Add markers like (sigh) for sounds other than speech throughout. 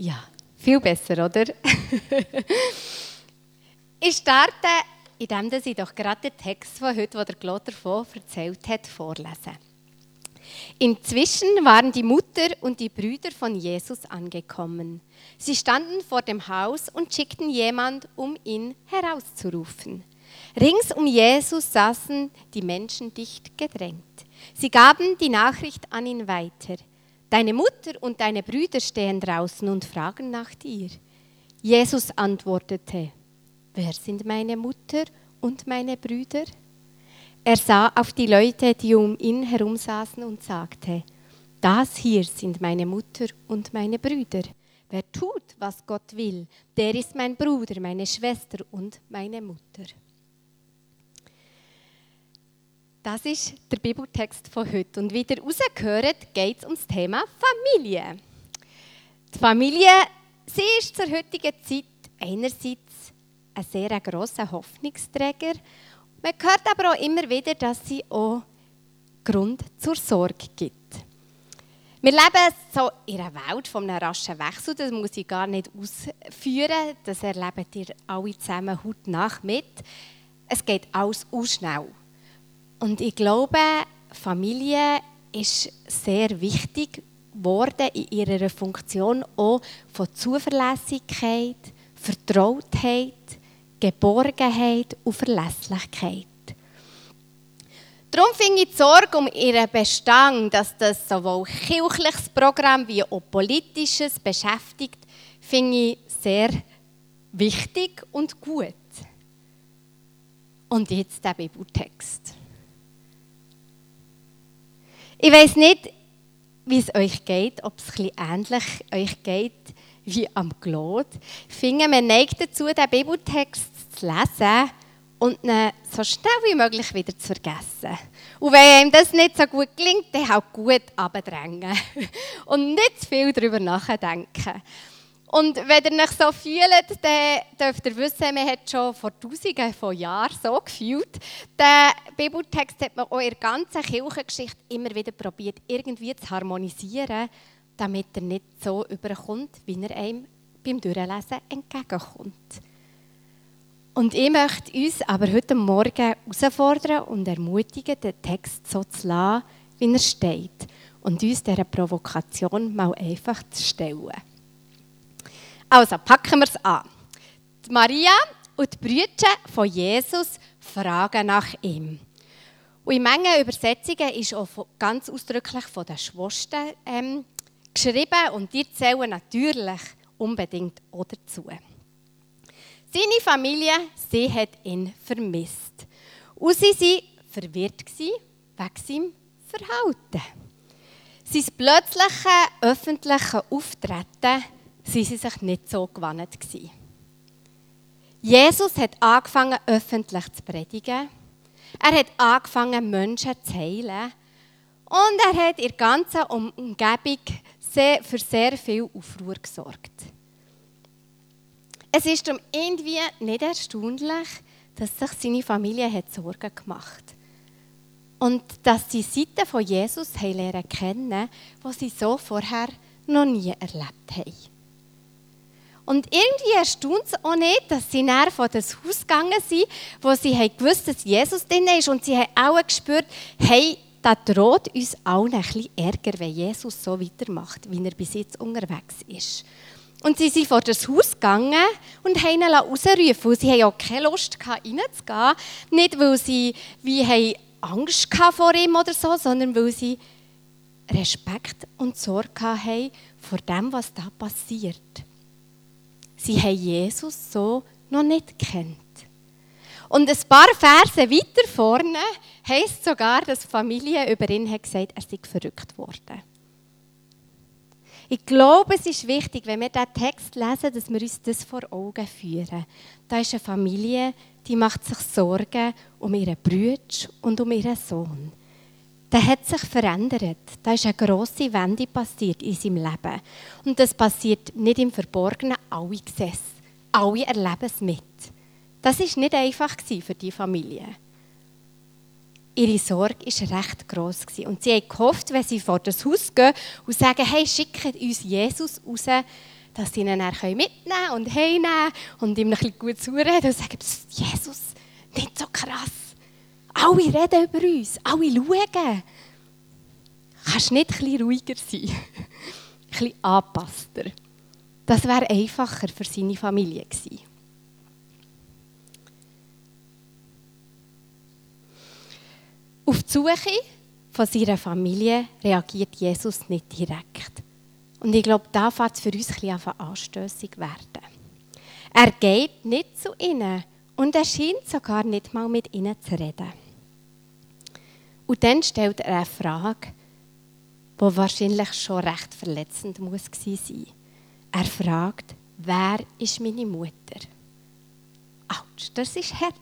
Ja, viel besser, oder? (laughs) ich starte, indem ich doch gerade den Text von heute, den der Claude davon erzählt hat, vorlesen. Inzwischen waren die Mutter und die Brüder von Jesus angekommen. Sie standen vor dem Haus und schickten jemand, um ihn herauszurufen. Rings um Jesus saßen die Menschen dicht gedrängt. Sie gaben die Nachricht an ihn weiter. Deine Mutter und deine Brüder stehen draußen und fragen nach dir. Jesus antwortete, wer sind meine Mutter und meine Brüder? Er sah auf die Leute, die um ihn herum saßen und sagte, das hier sind meine Mutter und meine Brüder. Wer tut, was Gott will, der ist mein Bruder, meine Schwester und meine Mutter. Das ist der Bibeltext von heute. Und wie ihr rausgehört, geht es um das Thema Familie. Die Familie, sie ist zur heutigen Zeit einerseits ein sehr grosser Hoffnungsträger. Man hört aber auch immer wieder, dass sie auch Grund zur Sorge gibt. Wir leben so in einer Welt von einem raschen Wechsel, das muss ich gar nicht ausführen, das erlebt ihr alle zusammen heute Nacht mit. Es geht alles schnell. Und ich glaube, Familie ist sehr wichtig geworden in ihrer Funktion auch von Zuverlässigkeit, Vertrautheit, Geborgenheit und Verlässlichkeit. Darum finde ich die Sorge um ihren Bestand, dass das sowohl kirchliches Programm wie auch politisches beschäftigt, finde ich sehr wichtig und gut. Und jetzt der Bibeltext. Ich weiß nicht, wie es euch geht, ob es ein ähnlich euch geht wie am Claude. Ich finde, man neigt dazu, den Bibeltext zu lesen und ihn so schnell wie möglich wieder zu vergessen. Und wenn ihm das nicht so gut gelingt, dann halt gut abdrängen (laughs) und nicht zu viel darüber nachdenken. Und wenn ihr euch so fühlt, dann dürft ihr wissen, man hat schon vor Tausenden von Jahren so gefühlt. Den Bibeltext hat man auch in der ganzen Kirchengeschichte immer wieder probiert, irgendwie zu harmonisieren, damit er nicht so überkommt, wie er einem beim Durchlesen entgegenkommt. Und ich möchte uns aber heute Morgen herausfordern und ermutigen, den Text so zu lassen, wie er steht. Und uns dieser Provokation mal einfach zu stellen. Also, packen wir es an. Die Maria und die Brüder von Jesus fragen nach ihm. Und in Mengen Übersetzungen ist auch ganz ausdrücklich von den Schwestern ähm, geschrieben und die zählen natürlich unbedingt auch dazu. Seine Familie, sie hat ihn vermisst. Und sie waren verwirrt wegen seinem Verhalten. Sein plötzliches öffentliches Auftreten waren sie sich nicht so gewandt. Jesus hat angefangen, öffentlich zu predigen. Er hat angefangen, Menschen zu heilen. Und er hat in der ganzen Umgebung für sehr viel Aufruhr gesorgt. Es ist darum irgendwie nicht erstaunlich, dass sich seine Familie hat Sorgen gemacht hat. Und dass sie Seiten von Jesus lernen kennen, die sie so vorher noch nie erlebt haben. Und irgendwie erstaunt es auch nicht, dass sie näher von das Haus gegangen sind, wo sie haben gewusst dass Jesus drin ist. Und sie haben auch gespürt, hey, da droht uns allen ein bisschen Ärger, wenn Jesus so weitermacht, wie er bis jetzt unterwegs ist. Und sie sind vor das Haus gegangen und haben ihn rausrufen. Und sie hatten auch keine Lust, reinzugehen. Nicht, weil sie wie haben Angst vor ihm oder so, sondern weil sie Respekt und Sorge hatten vor dem, was da passiert. Sie haben Jesus so noch nicht kennt. Und ein paar Verse weiter vorne heißt sogar, dass Familie über ihn hat gesagt, er sei verrückt worden. Ich glaube, es ist wichtig, wenn wir diesen Text lesen, dass wir uns das vor Augen führen. Da ist eine Familie, die macht sich Sorgen um ihren Bruder und um ihren Sohn der hat sich verändert. Da ist eine grosse Wende passiert in seinem Leben. Und das passiert nicht im Verborgenen. Alle sehen es. Alle erleben es mit. Das ist nicht einfach für die Familie. Ihre Sorge war recht gross. Und sie haben gehofft, wenn sie vor das Haus gehen und sagen, hey, schickt uns Jesus raus, dass sie ihn dann mitnehmen und heimnehmen und ihm ein bisschen gut zureden und sagen, Jesus, nicht so krass. Alle reden über uns, alle schauen. Kannst du nicht bisschen ruhiger sein? (laughs) ein bisschen angepasster. Das wäre einfacher für seine Familie gewesen. Auf die Suche von seiner Familie reagiert Jesus nicht direkt. Und ich glaube, da fängt es für uns ein bisschen anstössig werden. Er geht nicht zu ihnen und er scheint sogar nicht mal mit ihnen zu reden. Und dann stellt er eine Frage, die wahrscheinlich schon recht verletzend muss sein. Er fragt, wer ist meine Mutter? Autsch, das ist hart.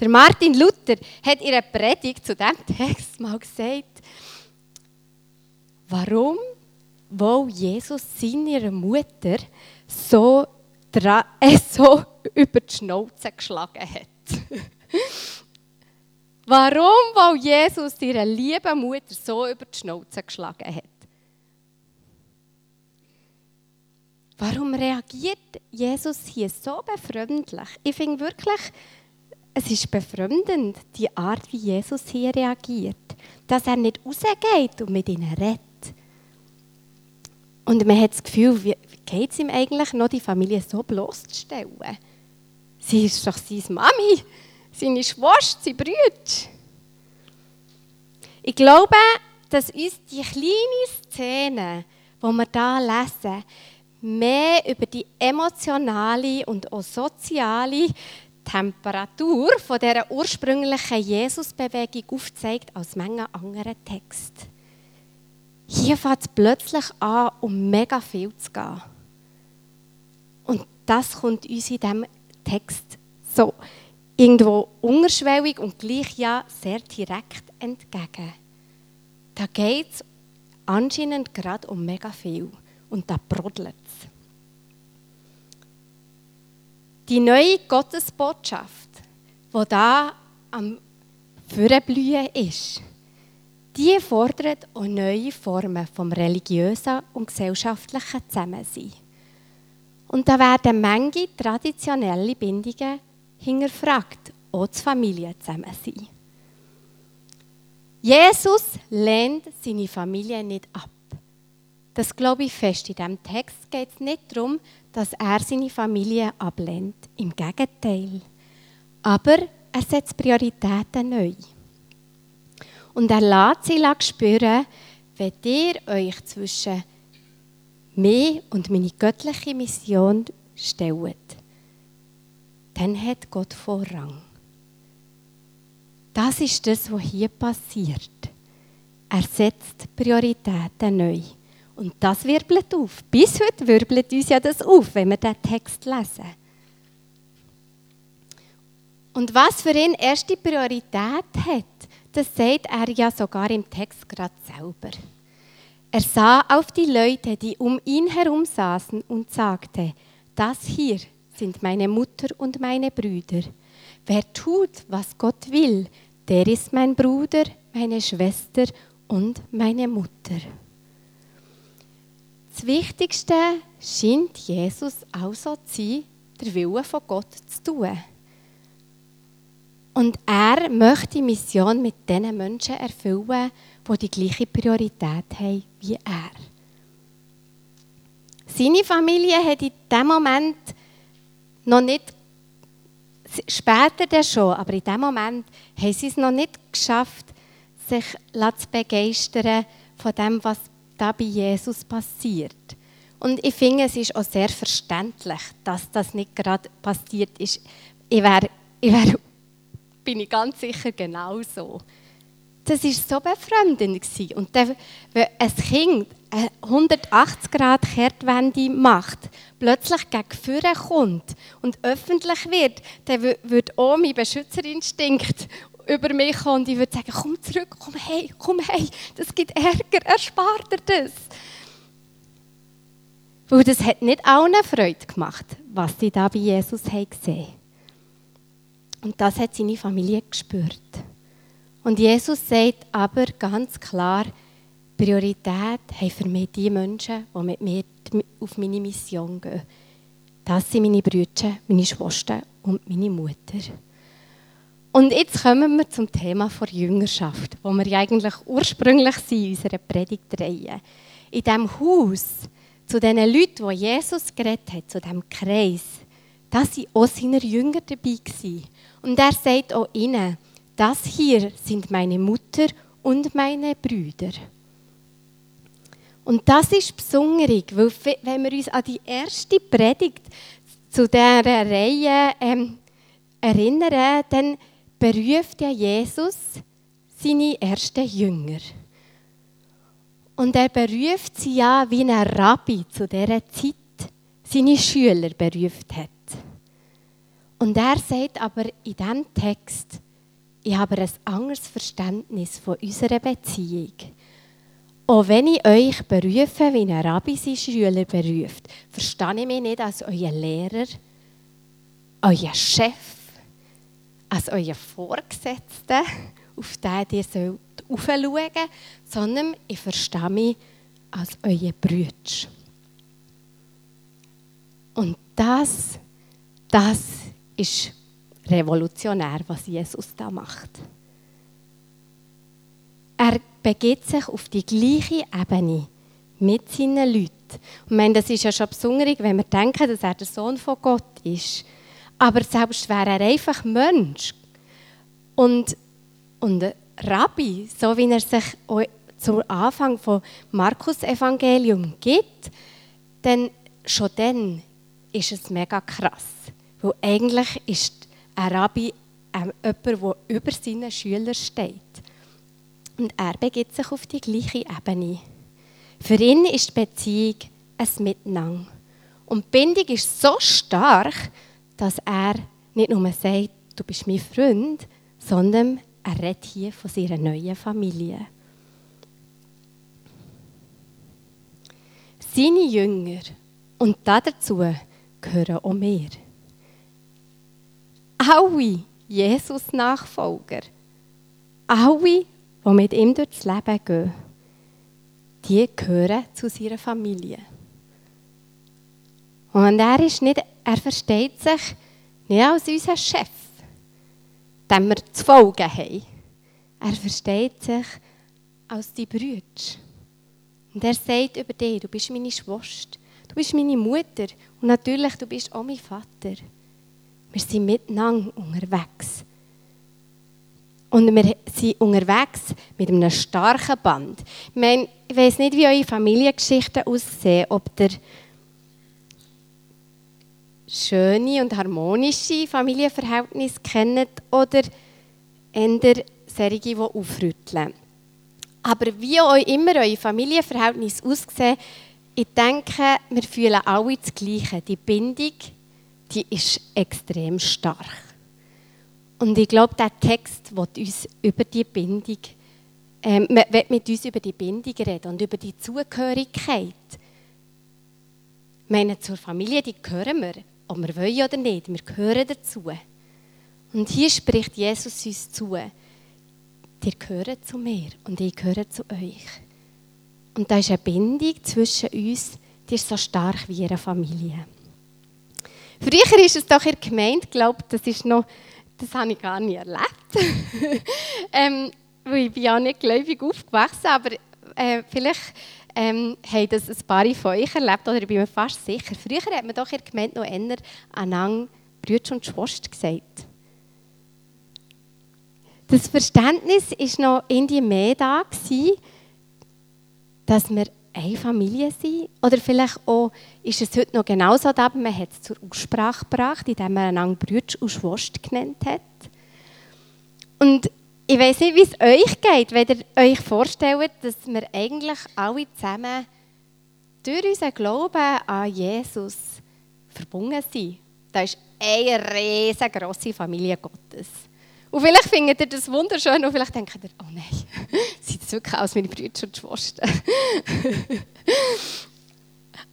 Der Martin Luther hat in einer Predigt zu diesem Text mal gesagt, warum wohl Jesus seiner Mutter so, (laughs) so über die Schnauze geschlagen hat. (laughs) warum wohl Jesus ihre liebe Mutter so über die Schnauze geschlagen hat. Warum reagiert Jesus hier so befremdlich? Ich finde wirklich, es ist befremdend, die Art, wie Jesus hier reagiert. Dass er nicht rausgeht und mit ihnen redet. Und man hat das Gefühl, geht es ihm eigentlich noch, die Familie so bloßzustellen? Sie ist doch seine Mami, seine Schwester, seine Brüder. Ich glaube, dass uns die kleine Szene, die wir hier lesen, mehr über die emotionale und auch soziale Temperatur von dieser ursprünglichen Jesusbewegung aufzeigt als Menge anderer Texte. Hier fängt es plötzlich an, um mega viel zu gehen. Und das kommt uns in diesem Text so irgendwo unterschwellig und gleich ja sehr direkt entgegen. Da geht es anscheinend gerade um mega viel und da brodelt es. Die neue Gottesbotschaft, die da am Vorblühen ist, die fordert auch neue Formen vom religiösen und gesellschaftlichen Zusammensein. Und da werden manche traditionelle Bindungen hinterfragt, auch das Familienzusammensein. Jesus lehnt seine Familie nicht ab. Das glaube ich fest. In diesem Text geht es nicht darum, dass er seine Familie ablehnt. Im Gegenteil. Aber er setzt Prioritäten neu. Und er lässt sie spüren, wenn ihr euch zwischen mir und meine göttliche Mission stellt, dann hat Gott Vorrang. Das ist das, was hier passiert. Er setzt Prioritäten neu. Und das wirbelt auf. Bis heute wirbelt uns ja das auf, wenn wir den Text lesen. Und was für ihn erste Priorität hat, das sagt er ja sogar im Text gerade selber. Er sah auf die Leute, die um ihn herum saßen und sagte, das hier sind meine Mutter und meine Brüder. Wer tut, was Gott will, der ist mein Bruder, meine Schwester und meine Mutter. Das Wichtigste scheint Jesus auch so zu sein, der Wille von Gott zu tun. Und er möchte die Mission mit den Menschen erfüllen, die die gleiche Priorität haben wie er. Seine Familie hat in diesem Moment noch nicht, später dann schon, aber in diesem Moment haben sie es noch nicht geschafft, sich zu begeistern von dem, was da bei Jesus passiert. Und ich finde, es ist auch sehr verständlich, dass das nicht gerade passiert ist. Ich wäre, ich wär, (laughs) bin ich ganz sicher genauso. Das war so befremdend. Und dann, wenn ein Kind eine 180 Grad Kehrtwende macht, plötzlich gegen vorne kommt und öffentlich wird, dann würde auch mein Beschützerinstinkt über mich kommen und ich würde sagen, komm zurück, komm hey, komm hey, das gibt Ärger, erspart dir das. Weil das hat nicht allen Freude gemacht, was sie da bei Jesus haben gesehen Und das hat seine Familie gespürt. Und Jesus sagt aber ganz klar, Priorität haben für mich die Menschen, die mit mir auf meine Mission gehen. Das sind meine Brüder, meine Schwestern und meine Mutter. Und jetzt kommen wir zum Thema der Jüngerschaft, wo wir ja eigentlich ursprünglich sind in unserer Predigtreihe. In diesem Haus, zu den Leuten, die Jesus geredet hat, zu diesem Kreis, da waren auch seine Jünger dabei. Und er sagt auch ihnen, das hier sind meine Mutter und meine Brüder. Und das ist besonderig, weil wenn wir uns an die erste Predigt zu dieser Reihe ähm, erinnern, dann beruft ja Jesus seine ersten Jünger. Und er beruft sie ja, wie ein Rabbi zu dieser Zeit seine Schüler beruft hat. Und er sagt aber in diesem Text, ich habe ein anderes Verständnis von unserer Beziehung. Auch wenn ich euch berufe, wie ein Rabbi seine Schüler beruft, verstehe ich mich nicht als euer Lehrer, euer Chef, als euer Vorgesetzter, auf den ihr sollt sondern ich verstehe mich als euer Brüder. Und das, das ist revolutionär, was Jesus da macht. Er begibt sich auf die gleiche Ebene mit seinen Leuten. Und meine, das ist ja schon besonders, wenn wir denken, dass er der Sohn von Gott ist. Aber selbst wäre er einfach Mensch und, und Rabbi, so wie er sich zum Anfang vom Markus-Evangelium gibt, dann schon dann ist es mega krass. Weil eigentlich ist ein Rabbi ähm, jemand, der über seinen Schülern steht. Und er begibt sich auf die gleiche Ebene. Für ihn ist die Beziehung ein Miteinander. Und die Bindung ist so stark, dass er nicht nur sagt, du bist mein Freund, sondern er redet hier von seiner neuen Familie. Seine Jünger, und dazu gehören auch wir. Alle Jesus-Nachfolger, alle die mit ihm durchs Leben gehen, die gehören zu seiner Familie. Und er, ist nicht, er versteht sich nicht als unser Chef, dem wir zu folgen haben. Er versteht sich als die Brüder. Und er sagt über dich, du bist meine Schwester, du bist meine Mutter und natürlich, du bist auch mein Vater. Wir sind miteinander unterwegs. Und wir sind unterwegs mit einem starken Band. Ich, meine, ich weiß nicht, wie eure Familiengeschichten aussehen, ob ihr schöne und harmonische Familienverhältnisse kennt oder eher solche, die aufrütteln. Aber wie auch immer eure Familienverhältnisse aussehen, ich denke, wir fühlen alle das Gleiche. Die Bindung, die ist extrem stark. Und ich glaube, der Text wird uns über die Bindung, ähm, wird mit uns über die Bindung reden und über die Zugehörigkeit. Ich meine, zur Familie, die gehören wir, ob wir wollen oder nicht, wir gehören dazu. Und hier spricht Jesus uns zu, ihr gehört zu mir und ich gehöre zu euch. Und da ist eine Bindung zwischen uns, die ist so stark wie ihre Familie. Früher ist es doch in der Gemeinde, glaube das ist noch das habe ich gar nicht erlebt. (laughs) ähm, weil ich bin ja nicht gläubig aufgewachsen, aber äh, vielleicht ähm, haben das ein paar von euch erlebt, oder ich bin mir fast sicher. Früher hat man doch in der Gemeinde noch eher aneinander Brüder und Schwester gesagt. Das Verständnis war noch in die mehr da, gewesen, dass wir eine Familie sind. Oder vielleicht auch, ist es heute noch genauso aber man hat es zur Aussprache gebracht, indem man einander Brüder und Schwester genannt hat. Und ich weiß nicht, wie es euch geht, wenn ihr euch vorstellt, dass wir eigentlich alle zusammen durch unseren Glauben an Jesus verbunden sind. Das ist eine riesengroße Familie Gottes. Und vielleicht findet ihr das wunderschön und vielleicht denkt ihr, oh nein, es wirklich aus, meine Brüder und Schwestern. (laughs)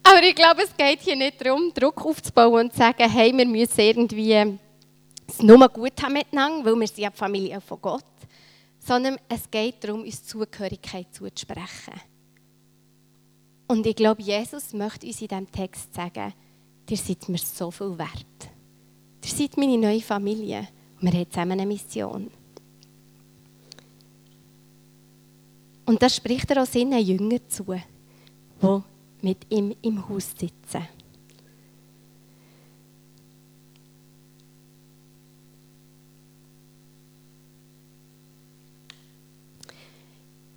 Aber ich glaube, es geht hier nicht darum, Druck aufzubauen und zu sagen, hey, wir müssen irgendwie es nur gut haben miteinander, weil wir sind ja die Familie von Gott. Sondern es geht darum, uns Zugehörigkeit zuzusprechen. Und ich glaube, Jesus möchte uns in diesem Text sagen, ihr seid mir so viel wert. Ihr seid meine neue Familie. Und wir haben zusammen eine Mission. Und das spricht er auch seinen Jüngern zu, die mit ihm im Haus sitzen.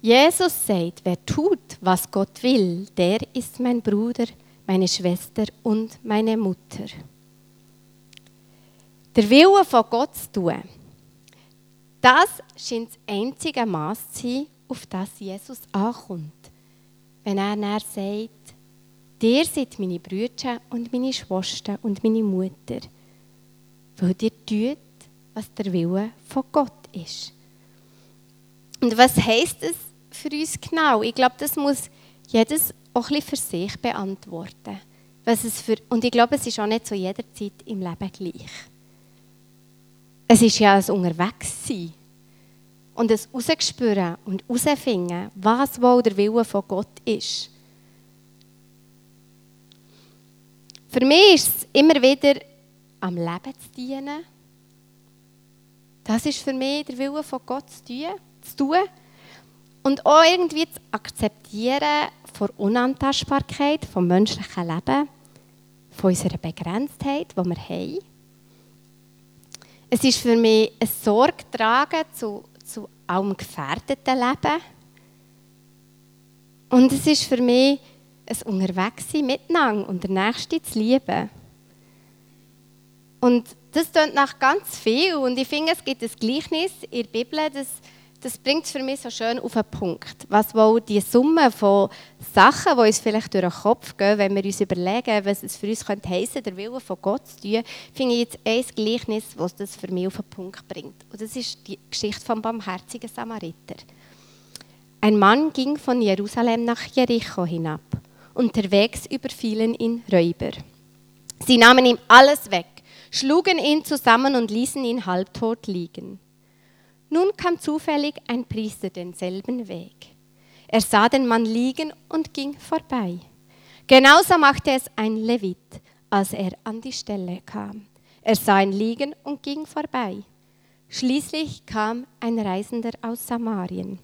Jesus sagt, wer tut, was Gott will, der ist mein Bruder, meine Schwester und meine Mutter. Der Wille von Gott zu tun, das scheint das einzige Maß zu sein, auf das Jesus ankommt. Wenn er dann sagt, Dir seid meine Brüder und meine Schwester und meine Mutter, weil ihr tut, was der Wille von Gott ist. Und was heißt es für uns genau? Ich glaube, das muss jedes auch ein für sich beantworten. Was es für, und ich glaube, es ist auch nicht zu jeder Zeit im Leben gleich. Es ist ja ein Unterwegssein und ein Rausgespüren und herausfinden, was wohl der Wille von Gott ist. Für mich ist es immer wieder am Leben zu dienen. Das ist für mich der Wille von Gott zu tun. Und auch irgendwie zu akzeptieren von Unantastbarkeit, vom menschlichen Leben, von unserer Begrenztheit, die wir haben. Es ist für mich ein Sorge tragen zu, zu allem gefährdeten Leben. Und es ist für mich ein Unterwegssein miteinander und der Nächste zu lieben. Und das klingt nach ganz viel. Und ich finde, es gibt ein Gleichnis in der Bibel, das, das bringt es für mich so schön auf den Punkt. Was wohl die Summe von Sachen, die uns vielleicht durch den Kopf gehen, wenn wir uns überlegen, was es für uns könnte heissen, der Wille von Gott zu tun, finde ich jetzt ein Gleichnis, was das für mich auf den Punkt bringt. Und das ist die Geschichte vom barmherzigen Samariter. Ein Mann ging von Jerusalem nach Jericho hinab. Unterwegs überfielen ihn Räuber. Sie nahmen ihm alles weg, schlugen ihn zusammen und ließen ihn halbtot liegen. Nun kam zufällig ein Priester denselben Weg. Er sah den Mann liegen und ging vorbei. Genauso machte es ein Levit, als er an die Stelle kam. Er sah ihn liegen und ging vorbei. Schließlich kam ein Reisender aus Samarien.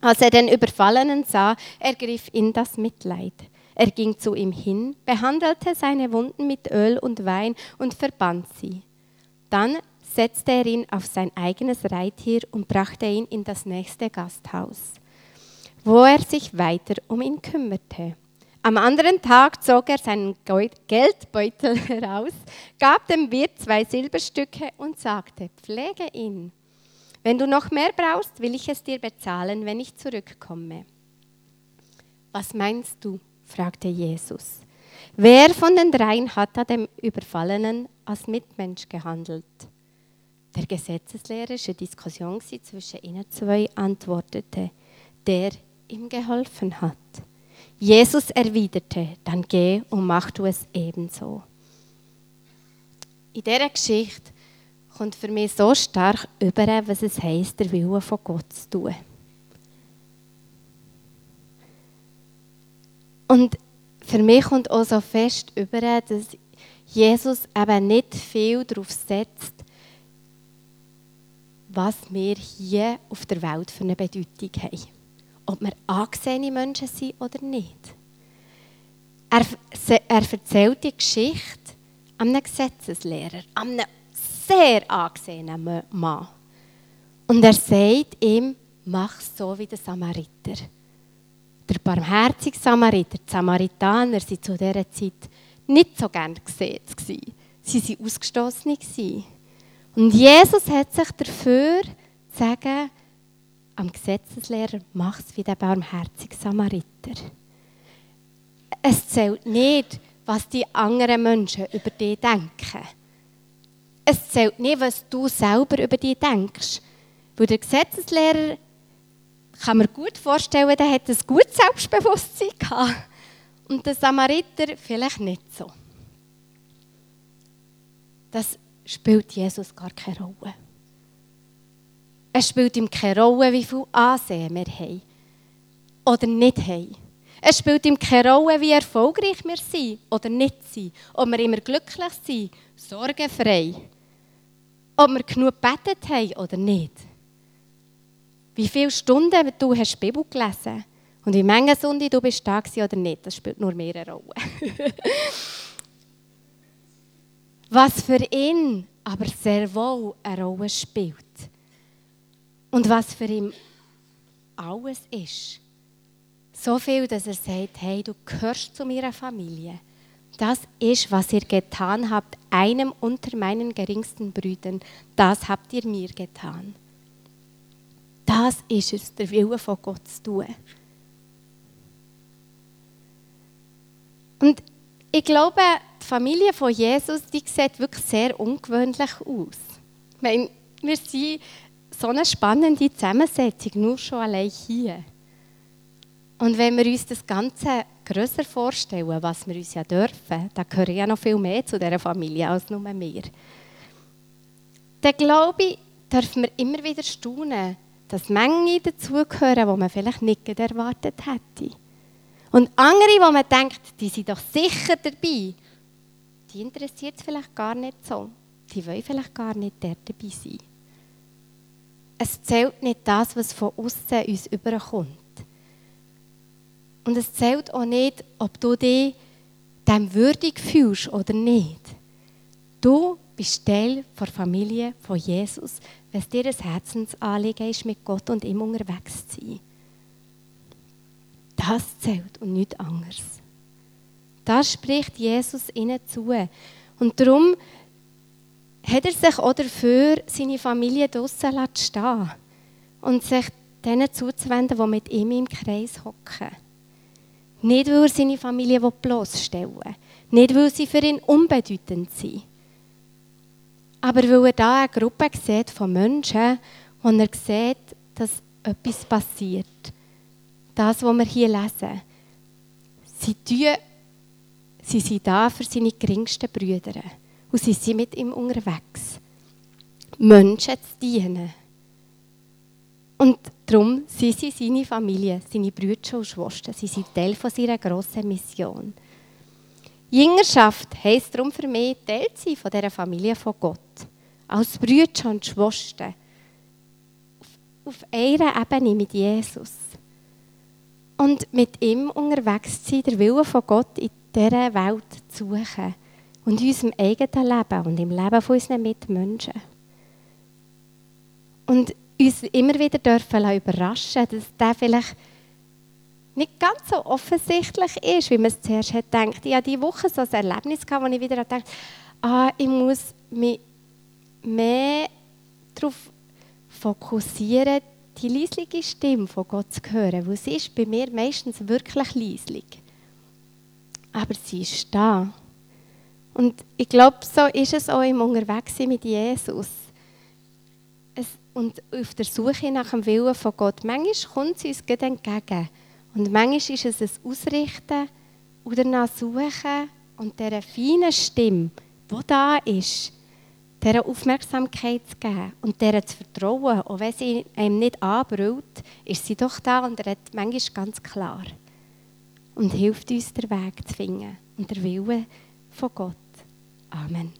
Als er den Überfallenen sah, ergriff ihn das Mitleid. Er ging zu ihm hin, behandelte seine Wunden mit Öl und Wein und verband sie. Dann setzte er ihn auf sein eigenes Reittier und brachte ihn in das nächste Gasthaus, wo er sich weiter um ihn kümmerte. Am anderen Tag zog er seinen Geldbeutel (laughs) heraus, gab dem Wirt zwei Silberstücke und sagte, pflege ihn. Wenn du noch mehr brauchst, will ich es dir bezahlen, wenn ich zurückkomme. Was meinst du? fragte Jesus. Wer von den dreien hat da dem Überfallenen als Mitmensch gehandelt? Der Gesetzeslehrer, es eine Diskussion zwischen ihnen zwei, antwortete, der ihm geholfen hat. Jesus erwiderte, dann geh und mach du es ebenso. In dieser Geschichte kommt für mich so stark über, was es heisst, der Wille von Gott zu tun. Und für mich kommt auch so fest über, dass Jesus eben nicht viel darauf setzt, was wir hier auf der Welt für eine Bedeutung haben. Ob wir angesehene Menschen sind oder nicht. Er, er erzählt die Geschichte einem Gesetzeslehrer, einem sehr angesehenen Mann. Und er sagt ihm, mach so wie der Samariter. Der barmherzige Samariter, die Samaritaner waren zu dieser Zeit nicht so gern gesehen. Sie waren Ausgestoßene. Und Jesus hat sich dafür zu sagen, am Gesetzeslehrer, mach es wie der barmherzige Samariter. Es zählt nicht, was die anderen Menschen über dich denken es zählt nicht, was du selber über dich denkst. Weil der Gesetzeslehrer, kann man gut vorstellen, der hat ein gutes Selbstbewusstsein gehabt. Und der Samariter vielleicht nicht so. Das spielt Jesus gar keine Rolle. Es spielt ihm keine Rolle, wie viel Ansehen wir haben oder nicht haben. Es spielt ihm keine Rolle, wie erfolgreich wir sind oder nicht sind. Ob wir immer glücklich sind, sorgenfrei. Ob wir genug gebetet haben oder nicht. Wie viele Stunden du hast die Bibel gelesen und wie viele Sonde du bist da oder nicht, das spielt nur mehr eine Rolle. (laughs) was für ihn aber sehr wohl eine Rolle spielt. Und was für ihn alles ist. So viel, dass er sagt, hey, du gehörst zu meiner Familie. Das ist, was ihr getan habt, einem unter meinen geringsten Brüdern. Das habt ihr mir getan. Das ist es, der Wille von Gott zu tun. Und ich glaube, die Familie von Jesus, die sieht wirklich sehr ungewöhnlich aus. Ich meine, wir sind so eine spannende Zusammensetzung, nur schon allein hier. Und wenn wir uns das Ganze grösser vorstellen, was wir uns ja dürfen, dann gehören ja noch viel mehr zu dieser Familie als nur wir. Dann glaube ich, dürfen wir immer wieder staunen, dass Mengen dazugehören, die man vielleicht nicht erwartet hätte. Und andere, wo man denkt, die sind doch sicher dabei, die interessiert es vielleicht gar nicht so. Die wollen vielleicht gar nicht dort dabei sein. Es zählt nicht das, was von außen uns überkommt. Und es zählt auch nicht, ob du dich dem würdig fühlst oder nicht. Du bist Teil der Familie von Jesus, wenn es dir ein Herzensanliegen ist, mit Gott und ihm unterwegs zu sein. Das zählt und nichts anderes. Das spricht Jesus ihnen zu. Und darum hat er sich auch dafür seine Familie draussen stehen und sich denen zuzuwenden, die mit ihm im Kreis hocken. Nicht, weil er seine Familie bloßstellen will, nicht, weil sie für ihn unbedeutend sind, aber weil er da eine Gruppe sieht von Menschen, wo er sieht, dass etwas passiert. Das, was wir hier lesen. Sie, tun, sie sind da für seine geringsten Brüder. Und sie sind mit ihm unterwegs. Menschen zu dienen. Und darum sind sie seine Familie, seine Brüder und Schwestern. Sie sind Teil von seiner grossen Mission. Jüngerschaft heisst darum für mich, Teil zu sein von dieser Familie von Gott. Als Brüder und Schwestern. Auf, auf einer Ebene mit Jesus. Und mit ihm unterwegs zu sein, der Wille von Gott in dieser Welt zu suchen und in unserem eigenen Leben und im Leben von unseren Mitmenschen. Und uns immer wieder dürfen überraschen dass der vielleicht nicht ganz so offensichtlich ist, wie man es zuerst hat gedacht. Ich hatte diese Woche so ein Erlebnis, wo ich wieder dachte, ah, ich muss mich mehr darauf fokussieren, die leisliche Stimme von Gott zu hören, weil sie ist bei mir meistens wirklich leislich. Aber sie ist da. Und ich glaube, so ist es auch im Unterwegssein mit Jesus. Es, und auf der Suche nach dem Willen von Gott. Manchmal kommt sie uns entgegen. Und manchmal ist es ein Ausrichten oder nach Suchen und dieser feinen Stimme, die da ist, dieser Aufmerksamkeit zu geben und dieser zu vertrauen. Auch wenn sie einem nicht anbrüllt, ist sie doch da und redet manchmal ganz klar. Und hilft uns, den Weg zu finden und der Wille von Gott. Amen.